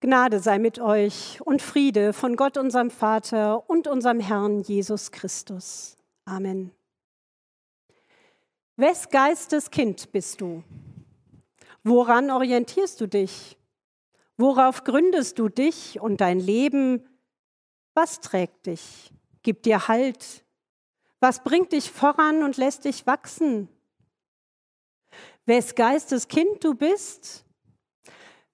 Gnade sei mit euch und Friede von Gott, unserem Vater und unserem Herrn Jesus Christus. Amen. Wes Geistes Kind bist du? Woran orientierst du dich? Worauf gründest du dich und dein Leben? Was trägt dich? Gibt dir Halt? Was bringt dich voran und lässt dich wachsen? Wes Geistes Kind du bist?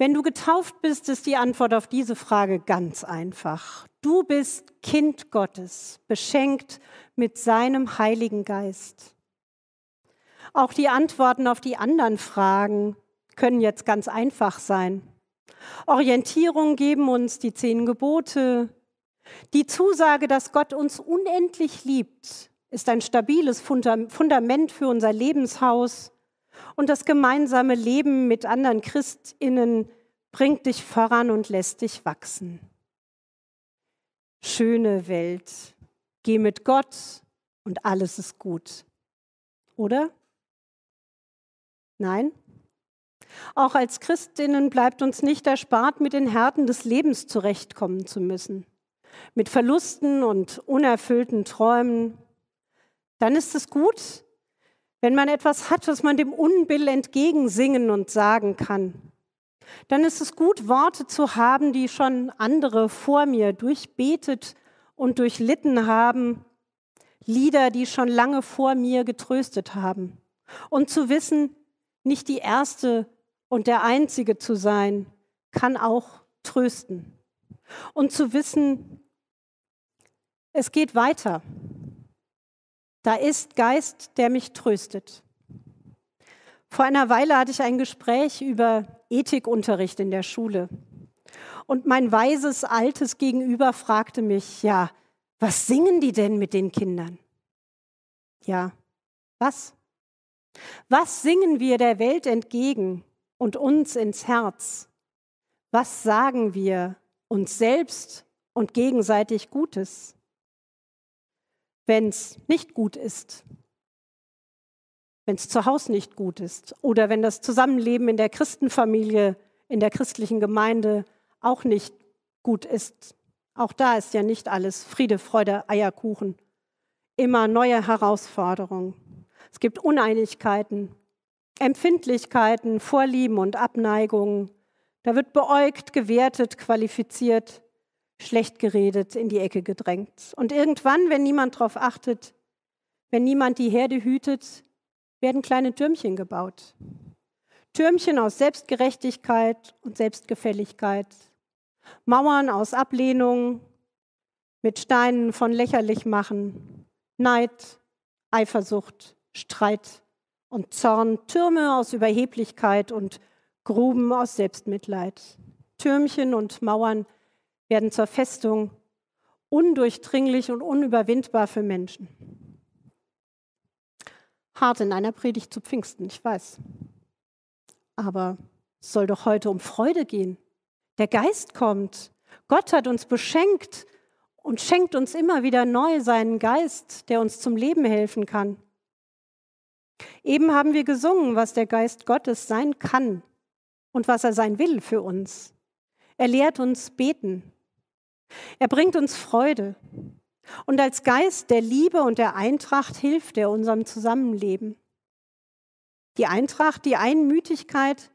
Wenn du getauft bist, ist die Antwort auf diese Frage ganz einfach. Du bist Kind Gottes, beschenkt mit seinem Heiligen Geist. Auch die Antworten auf die anderen Fragen können jetzt ganz einfach sein. Orientierung geben uns die zehn Gebote. Die Zusage, dass Gott uns unendlich liebt, ist ein stabiles Fundament für unser Lebenshaus. Und das gemeinsame Leben mit anderen Christinnen bringt dich voran und lässt dich wachsen. Schöne Welt. Geh mit Gott und alles ist gut. Oder? Nein? Auch als Christinnen bleibt uns nicht erspart, mit den Härten des Lebens zurechtkommen zu müssen. Mit Verlusten und unerfüllten Träumen. Dann ist es gut, wenn man etwas hat, was man dem Unbill entgegensingen und sagen kann. Dann ist es gut, Worte zu haben, die schon andere vor mir durchbetet und durchlitten haben. Lieder, die schon lange vor mir getröstet haben. Und zu wissen, nicht die Erste und der Einzige zu sein, kann auch trösten. Und zu wissen, es geht weiter. Da ist Geist, der mich tröstet. Vor einer Weile hatte ich ein Gespräch über Ethikunterricht in der Schule. Und mein weises, altes Gegenüber fragte mich, ja, was singen die denn mit den Kindern? Ja, was? Was singen wir der Welt entgegen und uns ins Herz? Was sagen wir uns selbst und gegenseitig Gutes? Wenn es nicht gut ist, wenn es zu Hause nicht gut ist oder wenn das Zusammenleben in der Christenfamilie, in der christlichen Gemeinde auch nicht gut ist. Auch da ist ja nicht alles Friede, Freude, Eierkuchen. Immer neue Herausforderungen. Es gibt Uneinigkeiten, Empfindlichkeiten, Vorlieben und Abneigungen. Da wird beäugt, gewertet, qualifiziert schlecht geredet, in die Ecke gedrängt. Und irgendwann, wenn niemand darauf achtet, wenn niemand die Herde hütet, werden kleine Türmchen gebaut. Türmchen aus Selbstgerechtigkeit und Selbstgefälligkeit. Mauern aus Ablehnung, mit Steinen von lächerlich machen, Neid, Eifersucht, Streit und Zorn, Türme aus Überheblichkeit und Gruben aus Selbstmitleid. Türmchen und Mauern werden zur Festung, undurchdringlich und unüberwindbar für Menschen. Hart in einer Predigt zu Pfingsten, ich weiß. Aber es soll doch heute um Freude gehen. Der Geist kommt. Gott hat uns beschenkt und schenkt uns immer wieder neu seinen Geist, der uns zum Leben helfen kann. Eben haben wir gesungen, was der Geist Gottes sein kann und was er sein will für uns. Er lehrt uns beten. Er bringt uns Freude. Und als Geist der Liebe und der Eintracht hilft er unserem Zusammenleben. Die Eintracht, die Einmütigkeit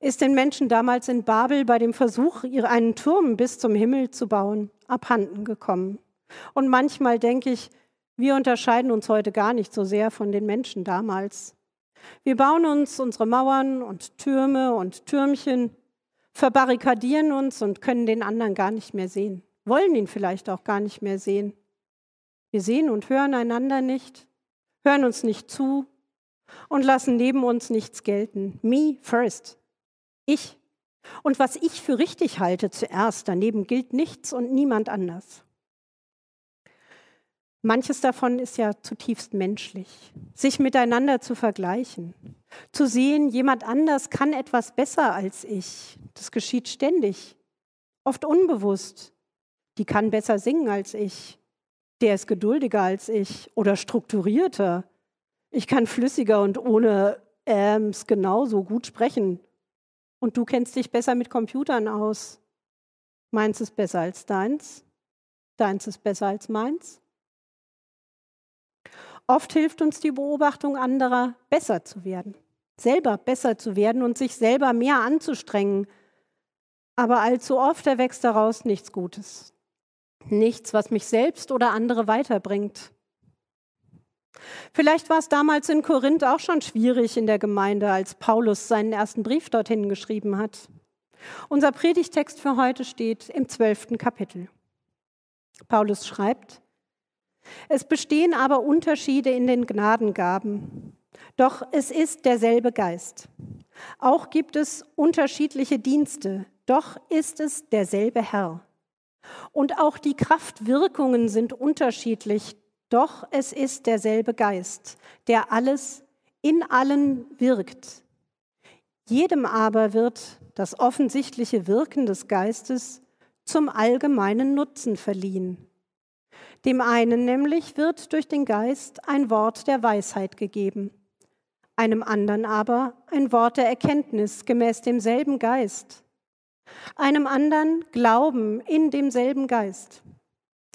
ist den Menschen damals in Babel bei dem Versuch, einen Turm bis zum Himmel zu bauen, abhanden gekommen. Und manchmal denke ich, wir unterscheiden uns heute gar nicht so sehr von den Menschen damals. Wir bauen uns unsere Mauern und Türme und Türmchen verbarrikadieren uns und können den anderen gar nicht mehr sehen, wollen ihn vielleicht auch gar nicht mehr sehen. Wir sehen und hören einander nicht, hören uns nicht zu und lassen neben uns nichts gelten. Me first. Ich. Und was ich für richtig halte zuerst, daneben gilt nichts und niemand anders. Manches davon ist ja zutiefst menschlich, sich miteinander zu vergleichen, zu sehen, jemand anders kann etwas besser als ich. Das geschieht ständig, oft unbewusst. Die kann besser singen als ich, der ist geduldiger als ich oder strukturierter. Ich kann flüssiger und ohne Äms genauso gut sprechen. Und du kennst dich besser mit Computern aus. Meins ist besser als deins. Deins ist besser als meins. Oft hilft uns die Beobachtung anderer, besser zu werden, selber besser zu werden und sich selber mehr anzustrengen. Aber allzu oft erwächst daraus nichts Gutes. Nichts, was mich selbst oder andere weiterbringt. Vielleicht war es damals in Korinth auch schon schwierig in der Gemeinde, als Paulus seinen ersten Brief dorthin geschrieben hat. Unser Predigtext für heute steht im zwölften Kapitel. Paulus schreibt, es bestehen aber Unterschiede in den Gnadengaben, doch es ist derselbe Geist. Auch gibt es unterschiedliche Dienste, doch ist es derselbe Herr. Und auch die Kraftwirkungen sind unterschiedlich, doch es ist derselbe Geist, der alles in allen wirkt. Jedem aber wird das offensichtliche Wirken des Geistes zum allgemeinen Nutzen verliehen. Dem einen nämlich wird durch den Geist ein Wort der Weisheit gegeben, einem anderen aber ein Wort der Erkenntnis gemäß demselben Geist, einem anderen Glauben in demselben Geist,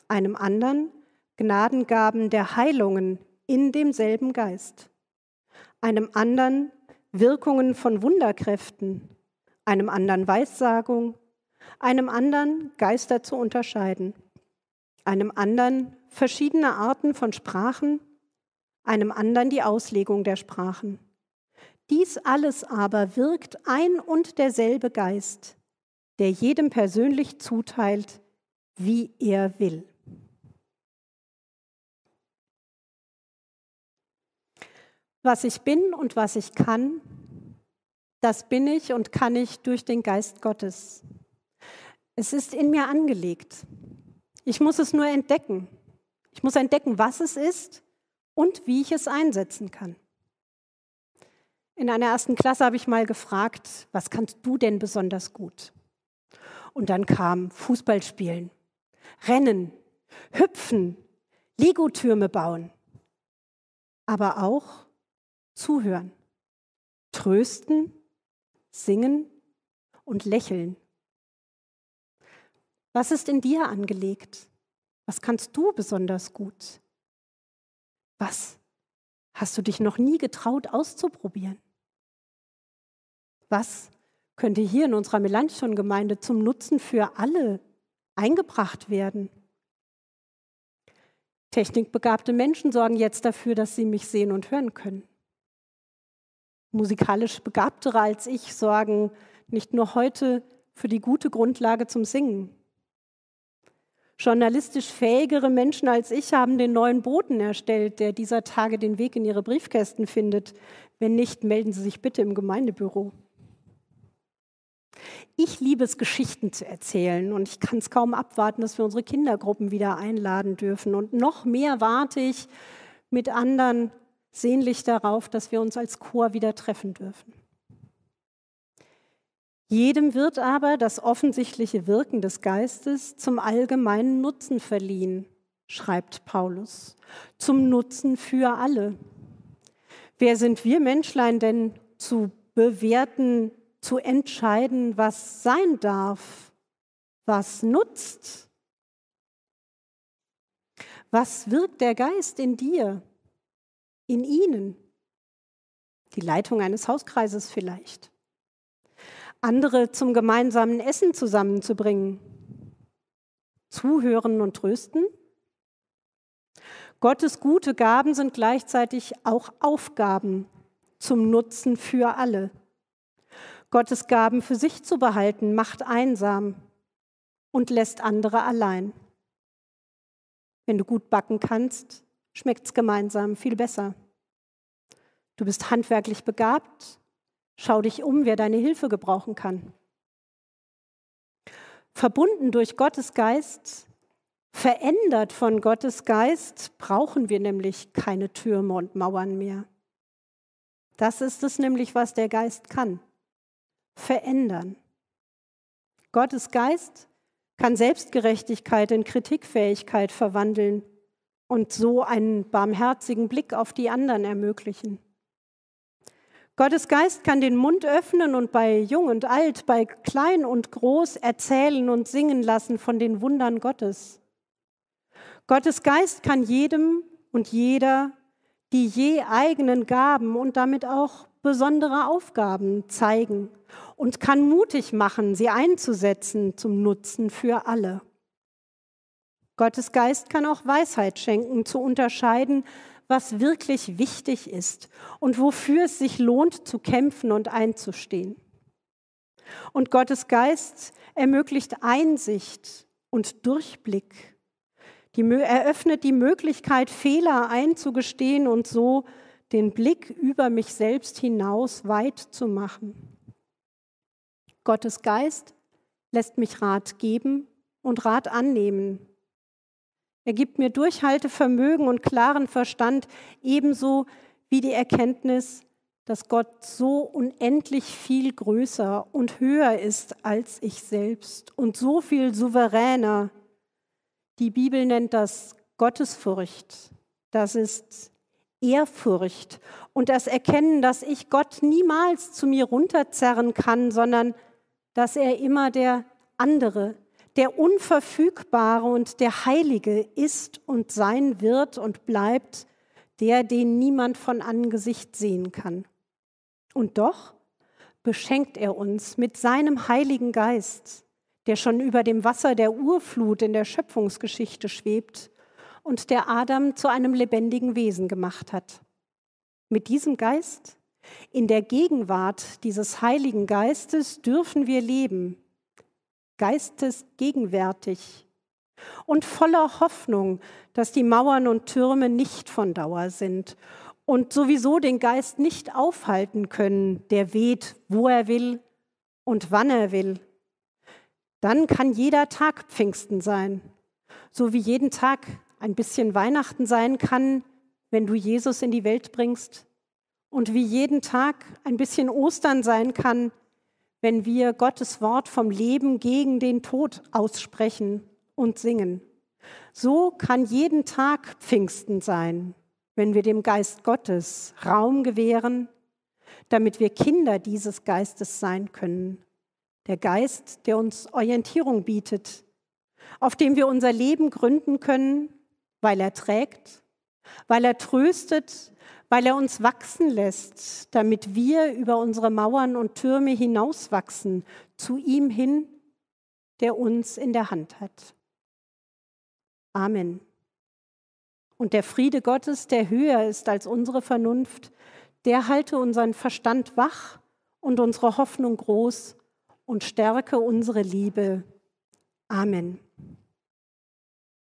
einem anderen Gnadengaben der Heilungen in demselben Geist, einem anderen Wirkungen von Wunderkräften, einem anderen Weissagung, einem anderen Geister zu unterscheiden einem anderen verschiedene Arten von Sprachen, einem anderen die Auslegung der Sprachen. Dies alles aber wirkt ein und derselbe Geist, der jedem persönlich zuteilt, wie er will. Was ich bin und was ich kann, das bin ich und kann ich durch den Geist Gottes. Es ist in mir angelegt. Ich muss es nur entdecken. Ich muss entdecken, was es ist und wie ich es einsetzen kann. In einer ersten Klasse habe ich mal gefragt, was kannst du denn besonders gut? Und dann kam Fußballspielen, Rennen, Hüpfen, Legotürme bauen, aber auch zuhören, trösten, singen und lächeln. Was ist in dir angelegt? Was kannst du besonders gut? Was hast du dich noch nie getraut auszuprobieren? Was könnte hier in unserer Melanchthon-Gemeinde zum Nutzen für alle eingebracht werden? Technikbegabte Menschen sorgen jetzt dafür, dass sie mich sehen und hören können. Musikalisch Begabtere als ich sorgen nicht nur heute für die gute Grundlage zum Singen, Journalistisch fähigere Menschen als ich haben den neuen Boten erstellt, der dieser Tage den Weg in ihre Briefkästen findet. Wenn nicht, melden Sie sich bitte im Gemeindebüro. Ich liebe es, Geschichten zu erzählen und ich kann es kaum abwarten, dass wir unsere Kindergruppen wieder einladen dürfen. Und noch mehr warte ich mit anderen sehnlich darauf, dass wir uns als Chor wieder treffen dürfen. Jedem wird aber das offensichtliche Wirken des Geistes zum allgemeinen Nutzen verliehen, schreibt Paulus, zum Nutzen für alle. Wer sind wir Menschlein denn zu bewerten, zu entscheiden, was sein darf, was nutzt? Was wirkt der Geist in dir, in ihnen? Die Leitung eines Hauskreises vielleicht andere zum gemeinsamen Essen zusammenzubringen. Zuhören und trösten. Gottes gute Gaben sind gleichzeitig auch Aufgaben zum Nutzen für alle. Gottes Gaben für sich zu behalten, macht einsam und lässt andere allein. Wenn du gut backen kannst, schmeckt es gemeinsam viel besser. Du bist handwerklich begabt, Schau dich um, wer deine Hilfe gebrauchen kann. Verbunden durch Gottes Geist, verändert von Gottes Geist, brauchen wir nämlich keine Türme und Mauern mehr. Das ist es nämlich, was der Geist kann. Verändern. Gottes Geist kann Selbstgerechtigkeit in Kritikfähigkeit verwandeln und so einen barmherzigen Blick auf die anderen ermöglichen. Gottes Geist kann den Mund öffnen und bei Jung und Alt, bei Klein und Groß erzählen und singen lassen von den Wundern Gottes. Gottes Geist kann jedem und jeder die je eigenen Gaben und damit auch besondere Aufgaben zeigen und kann mutig machen, sie einzusetzen zum Nutzen für alle. Gottes Geist kann auch Weisheit schenken, zu unterscheiden, was wirklich wichtig ist und wofür es sich lohnt zu kämpfen und einzustehen. Und Gottes Geist ermöglicht Einsicht und Durchblick. Die, eröffnet die Möglichkeit, Fehler einzugestehen und so den Blick über mich selbst hinaus weit zu machen. Gottes Geist lässt mich Rat geben und Rat annehmen. Er gibt mir Durchhaltevermögen und klaren Verstand, ebenso wie die Erkenntnis, dass Gott so unendlich viel größer und höher ist als ich selbst und so viel souveräner. Die Bibel nennt das Gottesfurcht. Das ist Ehrfurcht und das Erkennen, dass ich Gott niemals zu mir runterzerren kann, sondern dass er immer der andere, der Unverfügbare und der Heilige ist und sein wird und bleibt, der, den niemand von Angesicht sehen kann. Und doch beschenkt er uns mit seinem Heiligen Geist, der schon über dem Wasser der Urflut in der Schöpfungsgeschichte schwebt und der Adam zu einem lebendigen Wesen gemacht hat. Mit diesem Geist, in der Gegenwart dieses Heiligen Geistes dürfen wir leben, geistesgegenwärtig und voller Hoffnung, dass die Mauern und Türme nicht von Dauer sind und sowieso den Geist nicht aufhalten können, der weht, wo er will und wann er will. Dann kann jeder Tag Pfingsten sein, so wie jeden Tag ein bisschen Weihnachten sein kann, wenn du Jesus in die Welt bringst und wie jeden Tag ein bisschen Ostern sein kann, wenn wir Gottes Wort vom Leben gegen den Tod aussprechen und singen. So kann jeden Tag Pfingsten sein, wenn wir dem Geist Gottes Raum gewähren, damit wir Kinder dieses Geistes sein können. Der Geist, der uns Orientierung bietet, auf dem wir unser Leben gründen können, weil er trägt, weil er tröstet, weil er uns wachsen lässt, damit wir über unsere Mauern und Türme hinauswachsen, zu ihm hin, der uns in der Hand hat. Amen. Und der Friede Gottes, der höher ist als unsere Vernunft, der halte unseren Verstand wach und unsere Hoffnung groß und stärke unsere Liebe. Amen.